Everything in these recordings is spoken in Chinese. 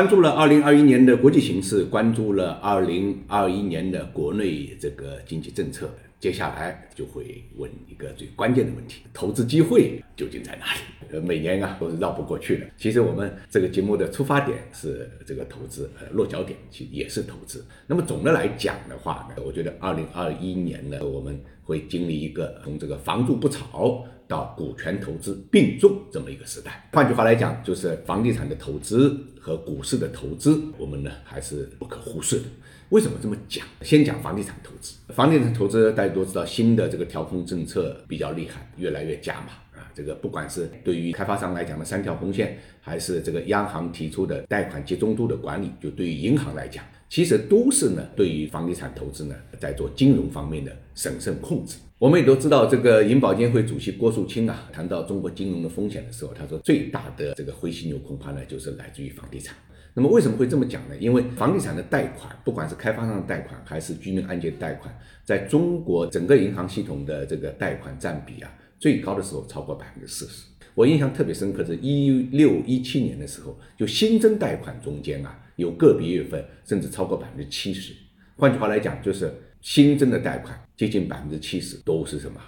关注了二零二一年的国际形势，关注了二零二一年的国内这个经济政策。接下来就会问一个最关键的问题：投资机会究竟在哪里？呃，每年啊都是绕不过去的。其实我们这个节目的出发点是这个投资，呃，落脚点其实也是投资。那么总的来讲的话呢，我觉得二零二一年呢，我们会经历一个从这个房住不炒到股权投资并重这么一个时代。换句话来讲，就是房地产的投资和股市的投资，我们呢还是不可忽视的。为什么这么讲？先讲房地产投资。房地产投资大家都知道，新的这个调控政策比较厉害，越来越加码啊。这个不管是对于开发商来讲的三条红线，还是这个央行提出的贷款集中度的管理，就对于银行来讲，其实都是呢对于房地产投资呢在做金融方面的审慎控制。我们也都知道，这个银保监会主席郭树清啊，谈到中国金融的风险的时候，他说最大的这个灰犀牛恐怕呢就是来自于房地产。那么为什么会这么讲呢？因为房地产的贷款，不管是开发商的贷款还是居民按揭贷款，在中国整个银行系统的这个贷款占比啊，最高的时候超过百分之四十。我印象特别深刻是一六一七年的时候，就新增贷款中间啊，有个别月份甚至超过百分之七十。换句话来讲，就是新增的贷款接近百分之七十都是什么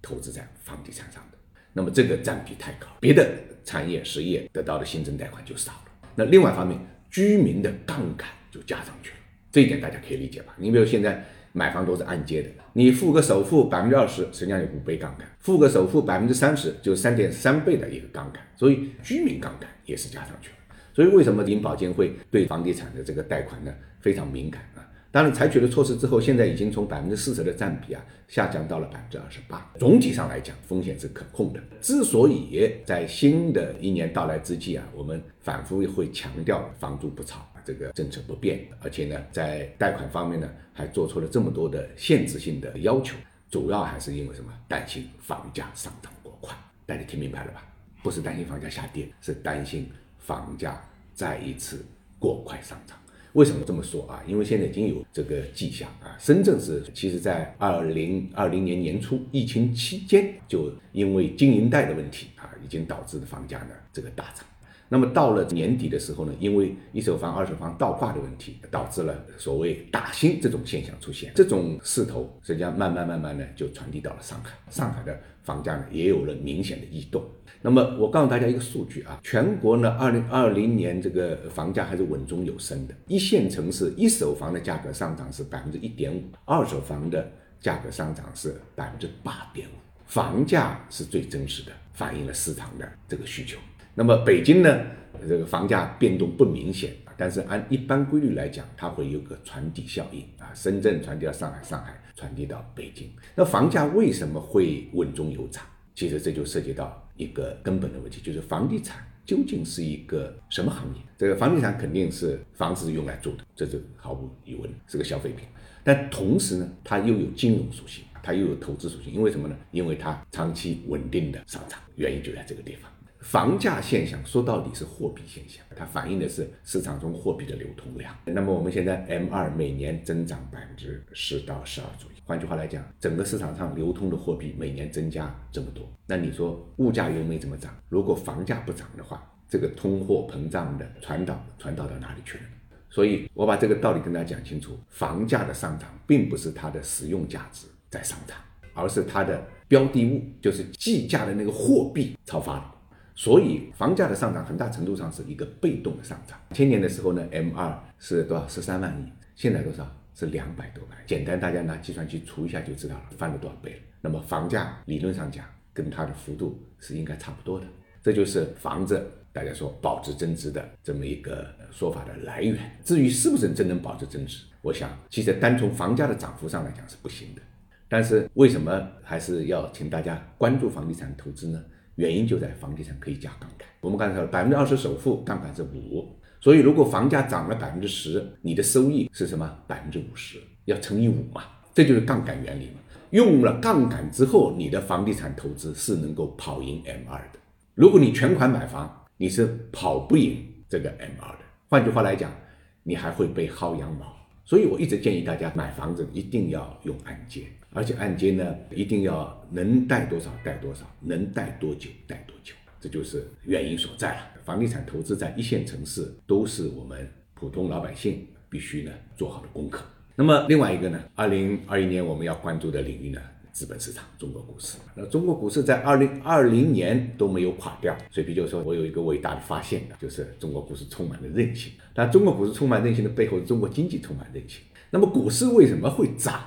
投资在房地产上的。那么这个占比太高，别的产业实业得到的新增贷款就少了。那另外一方面，居民的杠杆就加上去了，这一点大家可以理解吧？你比如现在买房都是按揭的，你付个首付百分之二十，实际上有五倍杠杆；付个首付百分之三十，就三点三倍的一个杠杆。所以居民杠杆也是加上去了。所以为什么银保监会对房地产的这个贷款呢非常敏感啊？当然采取了措施之后，现在已经从百分之四十的占比啊下降到了百分之二十八。总体上来讲，风险是可控的。之所以在新的一年到来之际啊，我们反复会强调房住不炒这个政策不变，而且呢，在贷款方面呢还做出了这么多的限制性的要求，主要还是因为什么？担心房价上涨过快。大家听明白了吧？不是担心房价下跌，是担心房价再一次过快上涨。为什么这么说啊？因为现在已经有这个迹象啊，深圳是其实在二零二零年年初疫情期间，就因为经营贷的问题啊，已经导致的房价呢这个大涨。那么到了年底的时候呢，因为一手房、二手房倒挂的问题，导致了所谓打新这种现象出现。这种势头实际上慢慢慢慢的就传递到了上海，上海的房价呢也有了明显的异动。那么我告诉大家一个数据啊，全国呢二零二零年这个房价还是稳中有升的。一线城市一手房的价格上涨是百分之一点五，二手房的价格上涨是百分之八点五。房价是最真实的反映了市场的这个需求。那么北京呢，这个房价变动不明显，但是按一般规律来讲，它会有个传递效应啊，深圳传递到上海，上海传递到北京。那房价为什么会稳中有涨？其实这就涉及到一个根本的问题，就是房地产究竟是一个什么行业？这个房地产肯定是房子用来住的，这是毫无疑问是个消费品。但同时呢，它又有金融属性，它又有投资属性。因为什么呢？因为它长期稳定的上涨，原因就在这个地方。房价现象说到底是货币现象，它反映的是市场中货币的流通量。那么我们现在 M 二每年增长百分之十到十二左右，换句话来讲，整个市场上流通的货币每年增加这么多，那你说物价又没怎么涨，如果房价不涨的话，这个通货膨胀的传导传导到哪里去了？所以我把这个道理跟大家讲清楚，房价的上涨并不是它的实用价值在上涨，而是它的标的物，就是计价的那个货币超发了。所以房价的上涨很大程度上是一个被动的上涨。千年的时候呢，M 二是多少？十三万亿，现在多少？是两百多万。简单，大家拿计算器除一下就知道了，翻了多少倍了。那么房价理论上讲，跟它的幅度是应该差不多的。这就是房子大家说保值增值的这么一个说法的来源。至于是不是真能保值增值，我想其实单从房价的涨幅上来讲是不行的。但是为什么还是要请大家关注房地产投资呢？原因就在房地产可以加杠杆。我们刚才说百分之二十首付杠杆是五，所以如果房价涨了百分之十，你的收益是什么？百分之五十，要乘以五嘛，这就是杠杆原理嘛。用了杠杆之后，你的房地产投资是能够跑赢 M 二的。如果你全款买房，你是跑不赢这个 M 二的。换句话来讲，你还会被薅羊毛。所以我一直建议大家买房子一定要用按揭。而且按揭呢，一定要能贷多少贷多少，能贷多久贷多久，这就是原因所在了。房地产投资在一线城市都是我们普通老百姓必须呢做好的功课。那么另外一个呢，二零二一年我们要关注的领域呢，资本市场，中国股市。那中国股市在二零二零年都没有垮掉，所以比如说我有一个伟大的发现，就是中国股市充满了韧性。但中国股市充满韧性的背后，中国经济充满韧性。那么股市为什么会涨？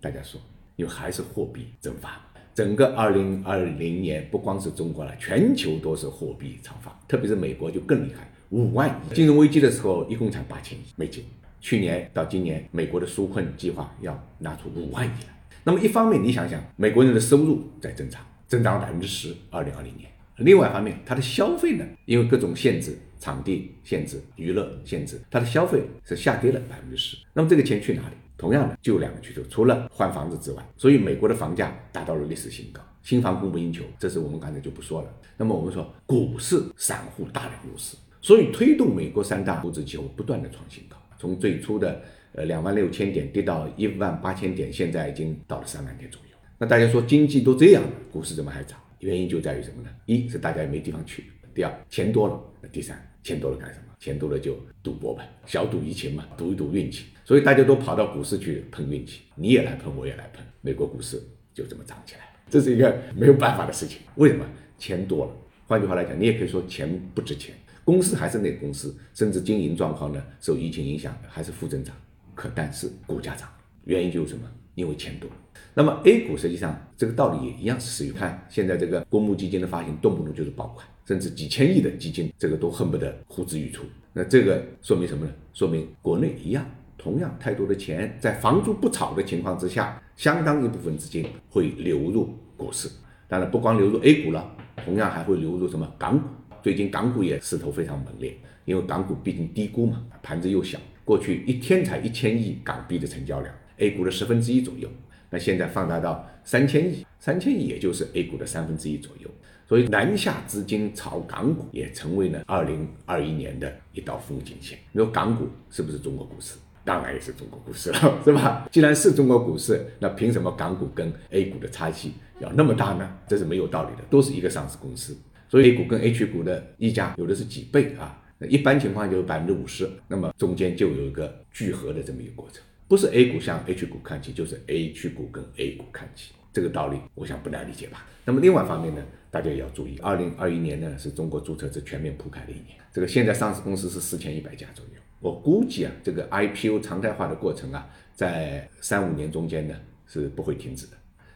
大家说，因为还是货币增发。整个二零二零年，不光是中国了，全球都是货币超发，特别是美国就更厉害，五万亿。金融危机的时候，一共才八千亿美金。去年到今年，美国的纾困计划要拿出五万亿来。那么一方面，你想想，美国人的收入在增长，增长了百分之十，二零二零年。另外一方面，它的消费呢，因为各种限制，场地限制、娱乐限制，它的消费是下跌了百分之十。那么这个钱去哪里？同样的，就两个需求，除了换房子之外，所以美国的房价达到了历史新高，新房供不应求，这是我们刚才就不说了。那么我们说股市散户大量入市，所以推动美国三大股指期货不断的创新高，从最初的呃两万六千点跌到一万八千点，现在已经到了三万点左右。那大家说经济都这样了，股市怎么还涨？原因就在于什么呢？一是大家也没地方去，第二钱多了，第三钱多了干什么？钱多了就赌博呗，小赌怡情嘛，赌一赌运气。所以大家都跑到股市去碰运气，你也来碰，我也来碰，美国股市就这么涨起来这是一个 没有办法的事情。为什么？钱多了。换句话来讲，你也可以说钱不值钱，公司还是那个公司，甚至经营状况呢受疫情影响还是负增长。可但是股价涨，原因就是什么？因为钱多。那么 A 股实际上这个道理也一样是适用。看现在这个公募基金的发行，动不动就是爆款。甚至几千亿的基金，这个都恨不得呼之欲出。那这个说明什么呢？说明国内一样，同样太多的钱在房住不炒的情况之下，相当一部分资金会流入股市。当然，不光流入 A 股了，同样还会流入什么港股。最近港股也势头非常猛烈，因为港股毕竟低估嘛，盘子又小，过去一天才一千亿港币的成交量，A 股的十分之一左右。那现在放大到三千亿，三千亿也就是 A 股的三分之一左右。所以南下资金炒港股也成为了二零二一年的一道风景线。你说港股是不是中国股市？当然也是中国股市了，是吧？既然是中国股市，那凭什么港股跟 A 股的差距要那么大呢？这是没有道理的，都是一个上市公司。所以 A 股跟 H 股的溢价有的是几倍啊？一般情况就是百分之五十，那么中间就有一个聚合的这么一个过程，不是 A 股向 H 股看齐，就是 H 股跟 A 股看齐。这个道理，我想不难理解吧？那么另外一方面呢？大家也要注意，二零二一年呢是中国注册制全面铺开的一年。这个现在上市公司是四千一百家左右，我估计啊，这个 IPO 常态化的过程啊，在三五年中间呢是不会停止的。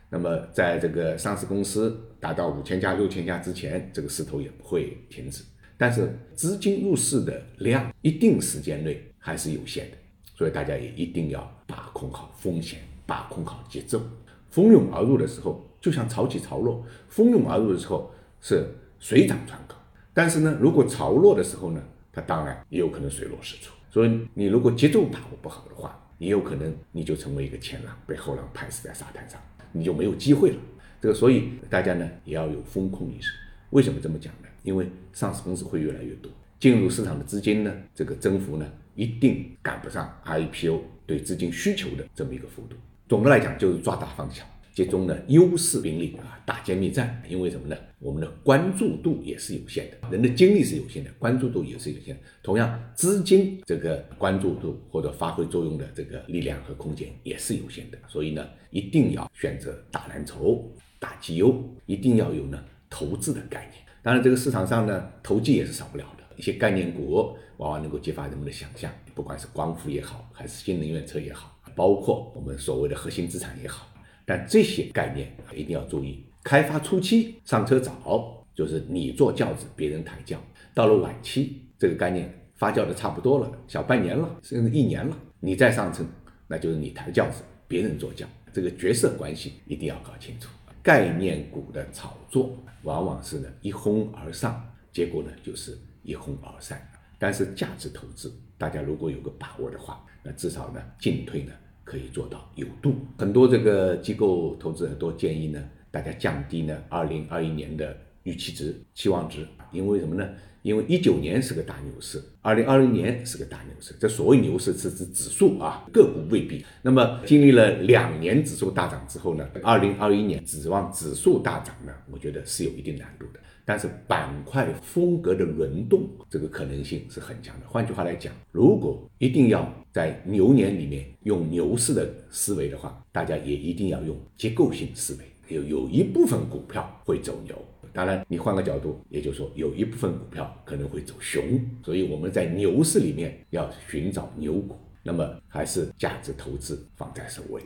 那么在这个上市公司达到五千家、六千家之前，这个势头也不会停止。但是资金入市的量，一定时间内还是有限的，所以大家也一定要把控好风险，把控好节奏。蜂拥而入的时候。就像潮起潮落，蜂拥而入的时候是水涨船高，但是呢，如果潮落的时候呢，它当然也有可能水落石出。所以你如果节奏把握不好的话，也有可能你就成为一个前浪，被后浪拍死在沙滩上，你就没有机会了。这个所以大家呢也要有风控意识。为什么这么讲呢？因为上市公司会越来越多，进入市场的资金呢，这个增幅呢一定赶不上 IPO 对资金需求的这么一个幅度。总的来讲就是抓大放小。集中的优势兵力啊，打歼灭战。因为什么呢？我们的关注度也是有限的，人的精力是有限的，关注度也是有限的。同样，资金这个关注度或者发挥作用的这个力量和空间也是有限的。所以呢，一定要选择打蓝筹、打绩优，一定要有呢投资的概念。当然，这个市场上呢，投机也是少不了的。一些概念股往往能够激发人们的想象，不管是光伏也好，还是新能源车也好，包括我们所谓的核心资产也好。但这些概念一定要注意，开发初期上车早，就是你坐轿子，别人抬轿；到了晚期，这个概念发酵的差不多了，小半年了，甚至一年了，你再上车，那就是你抬轿子，别人坐轿。这个角色关系一定要搞清楚。概念股的炒作往往是呢一哄而上，结果呢就是一哄而散。但是价值投资，大家如果有个把握的话，那至少呢进退呢。可以做到有度，很多这个机构投资者都建议呢，大家降低呢二零二一年的预期值、期望值。因为什么呢？因为一九年是个大牛市，二零二零年是个大牛市。这所谓牛市是指指数啊，个股未必。那么经历了两年指数大涨之后呢，二零二一年指望指数大涨呢，我觉得是有一定难度的。但是板块风格的轮动，这个可能性是很强的。换句话来讲，如果一定要在牛年里面用牛市的思维的话，大家也一定要用结构性思维，有有一部分股票会走牛。当然，你换个角度，也就是说，有一部分股票可能会走熊。所以我们在牛市里面要寻找牛股，那么还是价值投资放在首位。